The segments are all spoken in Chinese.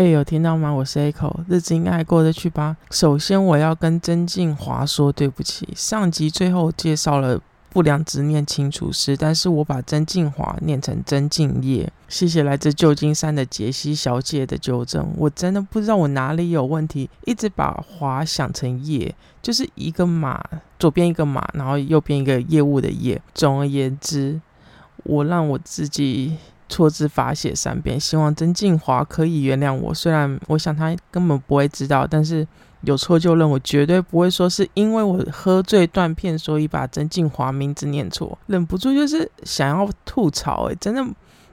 哎，有听到吗？我是 Echo，日子应该还过得去吧。首先，我要跟曾静华说对不起。上集最后介绍了不良执念清除师，但是我把曾静华念成曾静业。谢谢来自旧金山的杰西小姐的纠正。我真的不知道我哪里有问题，一直把华想成业，就是一个马，左边一个马，然后右边一个业务的业。总而言之，我让我自己。错字罚写三遍，希望曾静华可以原谅我。虽然我想他根本不会知道，但是有错就认，我绝对不会说是因为我喝醉断片，所以把曾静华名字念错。忍不住就是想要吐槽，诶，真的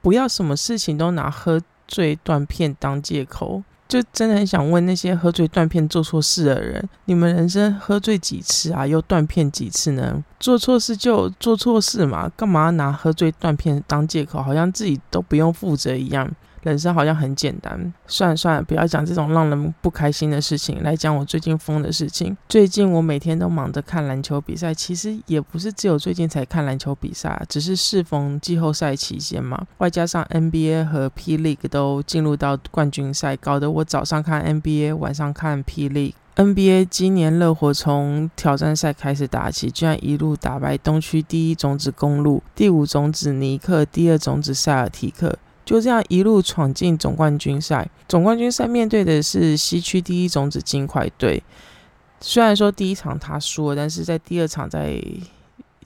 不要什么事情都拿喝醉断片当借口。就真的很想问那些喝醉断片做错事的人：你们人生喝醉几次啊？又断片几次呢？做错事就做错事嘛，干嘛拿喝醉断片当借口？好像自己都不用负责一样。人生好像很简单，算了算了，不要讲这种让人不开心的事情，来讲我最近疯的事情。最近我每天都忙着看篮球比赛，其实也不是只有最近才看篮球比赛，只是适逢季后赛期间嘛，外加上 NBA 和 P League 都进入到冠军赛，搞得我早上看 NBA，晚上看 P League。NBA 今年热火从挑战赛开始打起，居然一路打败东区第一种子公路、第五种子尼克、第二种子塞尔提克。就这样一路闯进总冠军赛。总冠军赛面对的是西区第一种子金块队。虽然说第一场他输了，但是在第二场在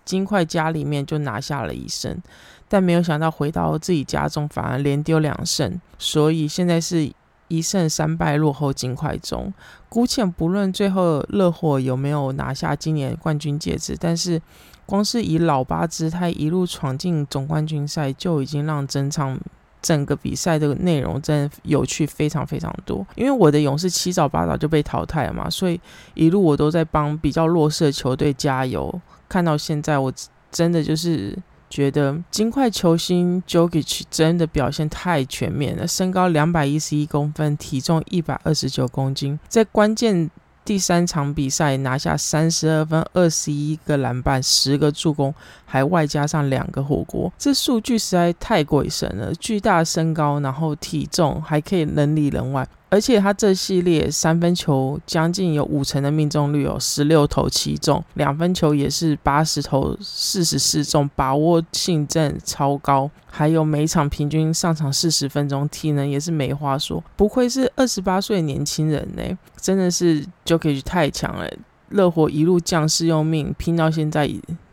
金块家里面就拿下了一胜。但没有想到回到自己家中反而连丢两胜，所以现在是一胜三败落后金块中。姑且不论最后热火有没有拿下今年冠军戒指，但是光是以老八姿态一路闯进总冠军赛，就已经让整场。整个比赛的内容真的有趣非常非常多，因为我的勇士七早八早就被淘汰了嘛，所以一路我都在帮比较弱势的球队加油。看到现在，我真的就是觉得金块球星 Jokic 真的表现太全面了，身高两百一十一公分，体重一百二十九公斤，在关键。第三场比赛拿下三十二分、二十一个篮板、十个助攻，还外加上两个火锅，这数据实在太鬼神了！巨大身高，然后体重还可以人里人外。而且他这系列三分球将近有五成的命中率哦，十六投七中，两分球也是八十投四十四中，把握性正超高。还有每场平均上场四十分钟，体能也是没话说，不愧是二十八岁年轻人呢，真的是就可以太强了。热火一路将士用命拼到现在，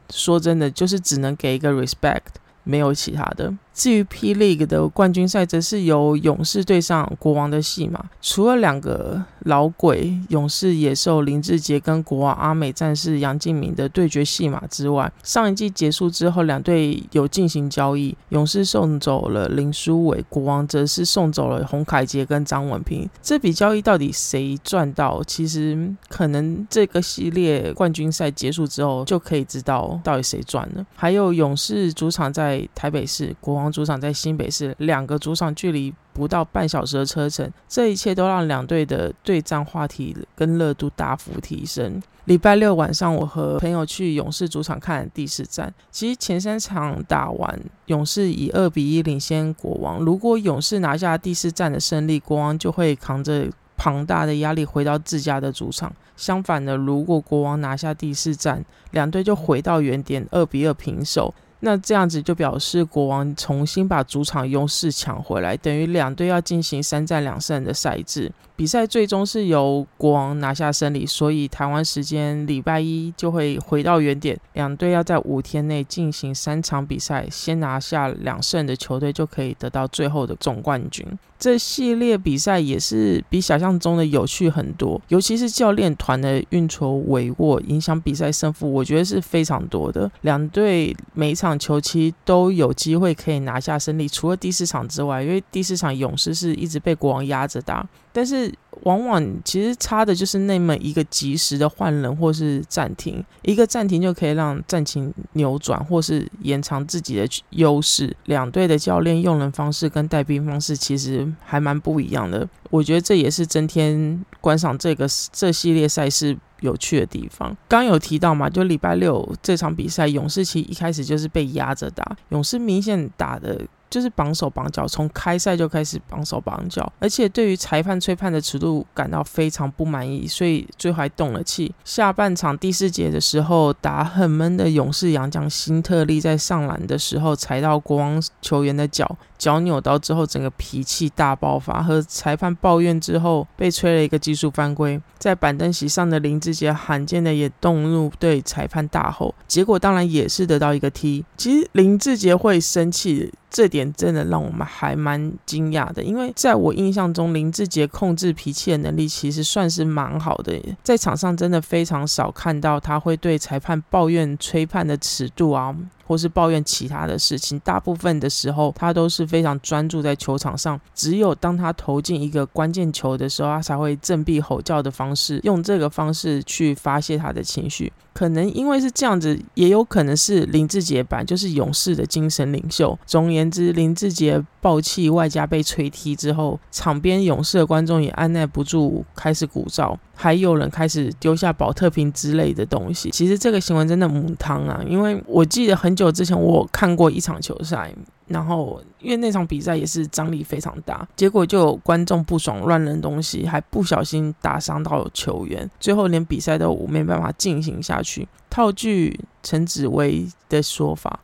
说真的就是只能给一个 respect，没有其他的。至于 P League 的冠军赛，则是由勇士对上国王的戏码。除了两个老鬼勇士野兽林志杰跟国王阿美战士杨敬明的对决戏码之外，上一季结束之后，两队有进行交易。勇士送走了林书伟，国王则是送走了洪凯杰跟张文平。这笔交易到底谁赚到？其实可能这个系列冠军赛结束之后就可以知道到底谁赚了。还有勇士主场在台北市，国王。主场在新北市，两个主场距离不到半小时的车程，这一切都让两队的对战话题跟热度大幅提升。礼拜六晚上，我和朋友去勇士主场看第四战。其实前三场打完，勇士以二比一领先国王。如果勇士拿下第四战的胜利，国王就会扛着庞大的压力回到自家的主场。相反的，如果国王拿下第四战，两队就回到原点，二比二平手。那这样子就表示国王重新把主场优势抢回来，等于两队要进行三战两胜的赛制。比赛最终是由国王拿下胜利，所以台湾时间礼拜一就会回到原点，两队要在五天内进行三场比赛，先拿下两胜的球队就可以得到最后的总冠军。这系列比赛也是比想象中的有趣很多，尤其是教练团的运筹帷幄，影响比赛胜负，我觉得是非常多的。两队每场球期都有机会可以拿下胜利，除了第四场之外，因为第四场勇士是一直被国王压着打。但是往往其实差的就是那么一个及时的换人或是暂停，一个暂停就可以让战情扭转或是延长自己的优势。两队的教练用人方式跟带兵方式其实还蛮不一样的，我觉得这也是增添观赏这个这系列赛事有趣的地方。刚有提到嘛，就礼拜六这场比赛，勇士其实一开始就是被压着打，勇士明显打的。就是绑手绑脚，从开赛就开始绑手绑脚，而且对于裁判吹判的尺度感到非常不满意，所以最后还动了气。下半场第四节的时候，打很闷的勇士杨将辛特利在上篮的时候踩到国王球员的脚，脚扭到之后，整个脾气大爆发，和裁判抱怨之后，被吹了一个技术犯规。在板凳席上的林志杰罕见的也动怒，对裁判大吼，结果当然也是得到一个踢。其实林志杰会生气。这点真的让我们还蛮惊讶的，因为在我印象中，林志杰控制脾气的能力其实算是蛮好的，在场上真的非常少看到他会对裁判抱怨吹判的尺度啊。或是抱怨其他的事情，大部分的时候他都是非常专注在球场上。只有当他投进一个关键球的时候，他才会振臂吼叫的方式，用这个方式去发泄他的情绪。可能因为是这样子，也有可能是林志杰版，就是勇士的精神领袖。总而言之，林志杰暴气外加被吹踢之后，场边勇士的观众也按耐不住，开始鼓噪。还有人开始丢下保特瓶之类的东西。其实这个新闻真的母汤啊，因为我记得很很久之前我看过一场球赛，然后因为那场比赛也是张力非常大，结果就有观众不爽乱扔东西，还不小心打伤到球员，最后连比赛都没办法进行下去。套句陈紫薇的说法。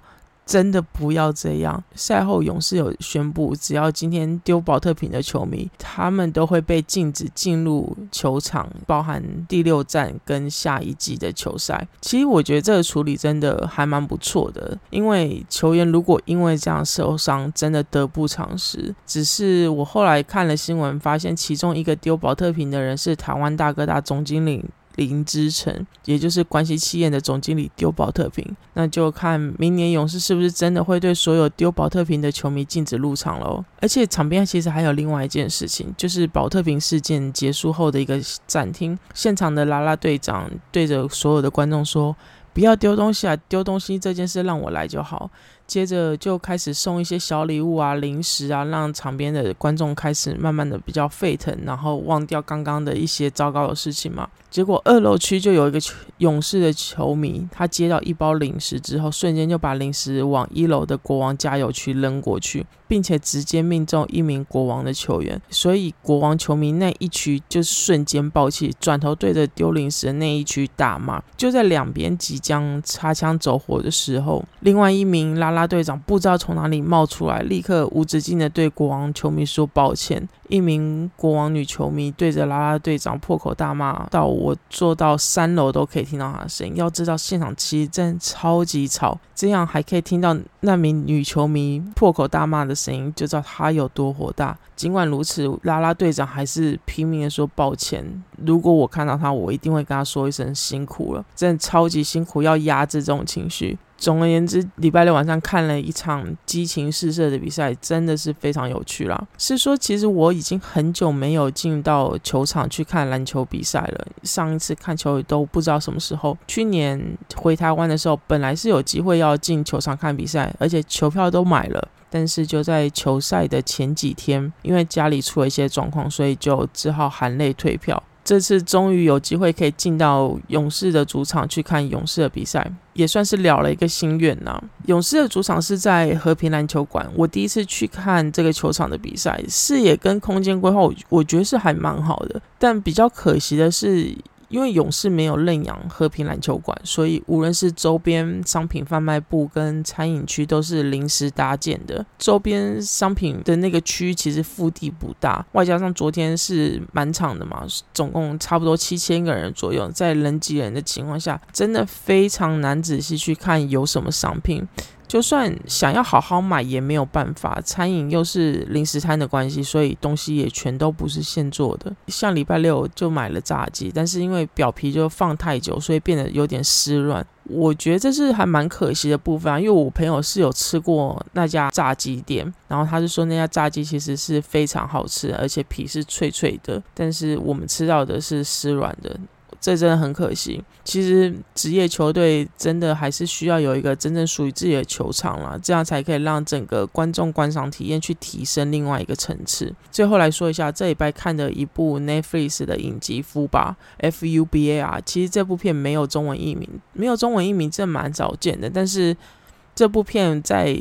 真的不要这样。赛后，勇士有宣布，只要今天丢保特瓶的球迷，他们都会被禁止进入球场，包含第六站跟下一季的球赛。其实我觉得这个处理真的还蛮不错的，因为球员如果因为这样受伤，真的得不偿失。只是我后来看了新闻，发现其中一个丢保特瓶的人是台湾大哥大总经理。林之成，也就是关系企业的总经理丢保特瓶，那就看明年勇士是不是真的会对所有丢保特瓶的球迷禁止入场喽。而且场边其实还有另外一件事情，就是保特瓶事件结束后的一个展厅，现场的拉拉队长对着所有的观众说：“不要丢东西啊，丢东西这件事让我来就好。”接着就开始送一些小礼物啊、零食啊，让场边的观众开始慢慢的比较沸腾，然后忘掉刚刚的一些糟糕的事情嘛。结果二楼区就有一个勇士的球迷，他接到一包零食之后，瞬间就把零食往一楼的国王加油区扔过去，并且直接命中一名国王的球员，所以国王球迷那一区就瞬间爆气，转头对着丢零食的那一区大骂。就在两边即将擦枪走火的时候，另外一名拉拉。大队长不知道从哪里冒出来，立刻无止境的对国王球迷说抱歉。一名国王女球迷对着拉拉队长破口大骂，到我坐到三楼都可以听到她的声音。要知道现场其实真超级吵，这样还可以听到那名女球迷破口大骂的声音，就知道她有多火大。尽管如此，拉拉队长还是拼命的说抱歉。如果我看到她，我一定会跟她说一声辛苦了，真的超级辛苦，要压制这种情绪。总而言之，礼拜六晚上看了一场激情四射的比赛，真的是非常有趣啦。是说，其实我已经很久没有进到球场去看篮球比赛了。上一次看球都不知道什么时候。去年回台湾的时候，本来是有机会要进球场看比赛，而且球票都买了，但是就在球赛的前几天，因为家里出了一些状况，所以就只好含泪退票。这次终于有机会可以进到勇士的主场去看勇士的比赛，也算是了了一个心愿呐。勇士的主场是在和平篮球馆，我第一次去看这个球场的比赛，视野跟空间规划，我我觉得是还蛮好的，但比较可惜的是。因为勇士没有认养和平篮球馆，所以无论是周边商品贩卖部跟餐饮区都是临时搭建的。周边商品的那个区其实腹地不大，外加上昨天是满场的嘛，总共差不多七千个人左右，在人挤人的情况下，真的非常难仔细去看有什么商品。就算想要好好买也没有办法，餐饮又是零食摊的关系，所以东西也全都不是现做的。像礼拜六就买了炸鸡，但是因为表皮就放太久，所以变得有点湿软。我觉得这是还蛮可惜的部分啊，因为我朋友是有吃过那家炸鸡店，然后他就说那家炸鸡其实是非常好吃，而且皮是脆脆的，但是我们吃到的是湿软的。这真的很可惜。其实职业球队真的还是需要有一个真正属于自己的球场啦，这样才可以让整个观众观赏体验去提升另外一个层次。最后来说一下这礼拜看的一部 Netflix 的影集《夫吧》（F U B A R）。其实这部片没有中文译名，没有中文译名真蛮少见的，但是这部片在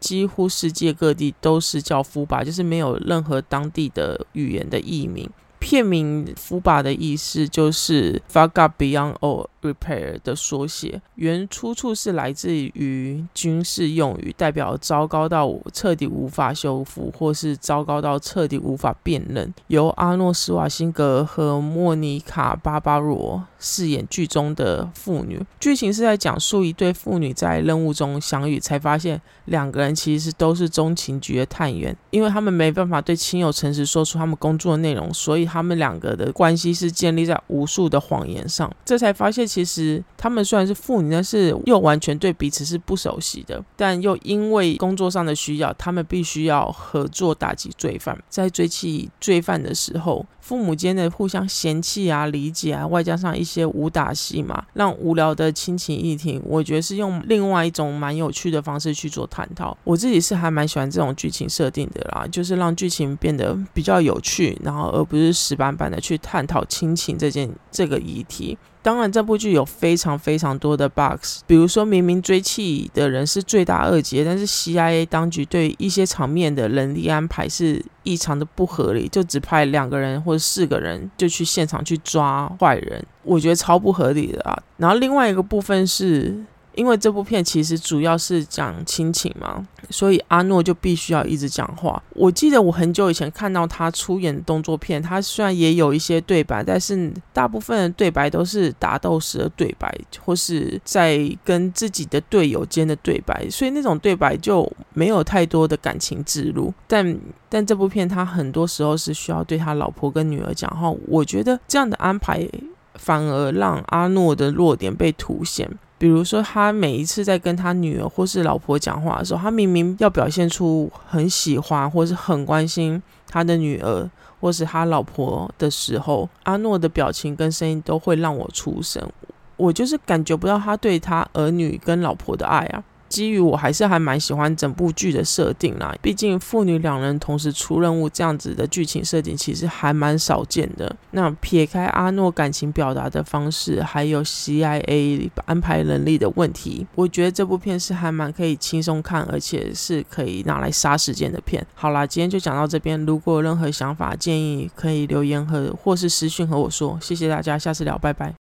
几乎世界各地都是叫福巴，就是没有任何当地的语言的译名。片名“福巴”的意思就是 “far beyond all”。repair 的缩写，原出处是来自于军事用语，代表糟糕到彻底无法修复，或是糟糕到彻底无法辨认。由阿诺·施瓦辛格和莫妮卡·巴巴罗饰演剧中的妇女。剧情是在讲述一对妇女在任务中相遇，才发现两个人其实都是中情局的探员。因为他们没办法对亲友诚实说出他们工作的内容，所以他们两个的关系是建立在无数的谎言上。这才发现。其实他们虽然是父女，但是又完全对彼此是不熟悉的。但又因为工作上的需要，他们必须要合作打击罪犯。在追击罪犯的时候，父母间的互相嫌弃啊、理解啊，外加上一些武打戏嘛，让无聊的亲情议题，我觉得是用另外一种蛮有趣的方式去做探讨。我自己是还蛮喜欢这种剧情设定的啦，就是让剧情变得比较有趣，然后而不是死板板的去探讨亲情这件这个议题。当然，这部剧有非常非常多的 bugs，比如说明明追妻的人是罪大恶极，但是 CIA 当局对一些场面的人力安排是异常的不合理，就只派两个人或者四个人就去现场去抓坏人，我觉得超不合理的啊。然后另外一个部分是。因为这部片其实主要是讲亲情嘛，所以阿诺就必须要一直讲话。我记得我很久以前看到他出演动作片，他虽然也有一些对白，但是大部分的对白都是打斗时的对白，或是在跟自己的队友间的对白，所以那种对白就没有太多的感情植入。但但这部片他很多时候是需要对他老婆跟女儿讲话，我觉得这样的安排反而让阿诺的弱点被凸显。比如说，他每一次在跟他女儿或是老婆讲话的时候，他明明要表现出很喜欢或是很关心他的女儿或是他老婆的时候，阿诺的表情跟声音都会让我出神，我就是感觉不到他对他儿女跟老婆的爱啊。基于我还是还蛮喜欢整部剧的设定啦，毕竟父女两人同时出任务这样子的剧情设定其实还蛮少见的。那撇开阿诺感情表达的方式，还有 CIA 安排能力的问题，我觉得这部片是还蛮可以轻松看，而且是可以拿来杀时间的片。好啦，今天就讲到这边，如果有任何想法建议，可以留言和或是私讯和我说。谢谢大家，下次聊，拜拜。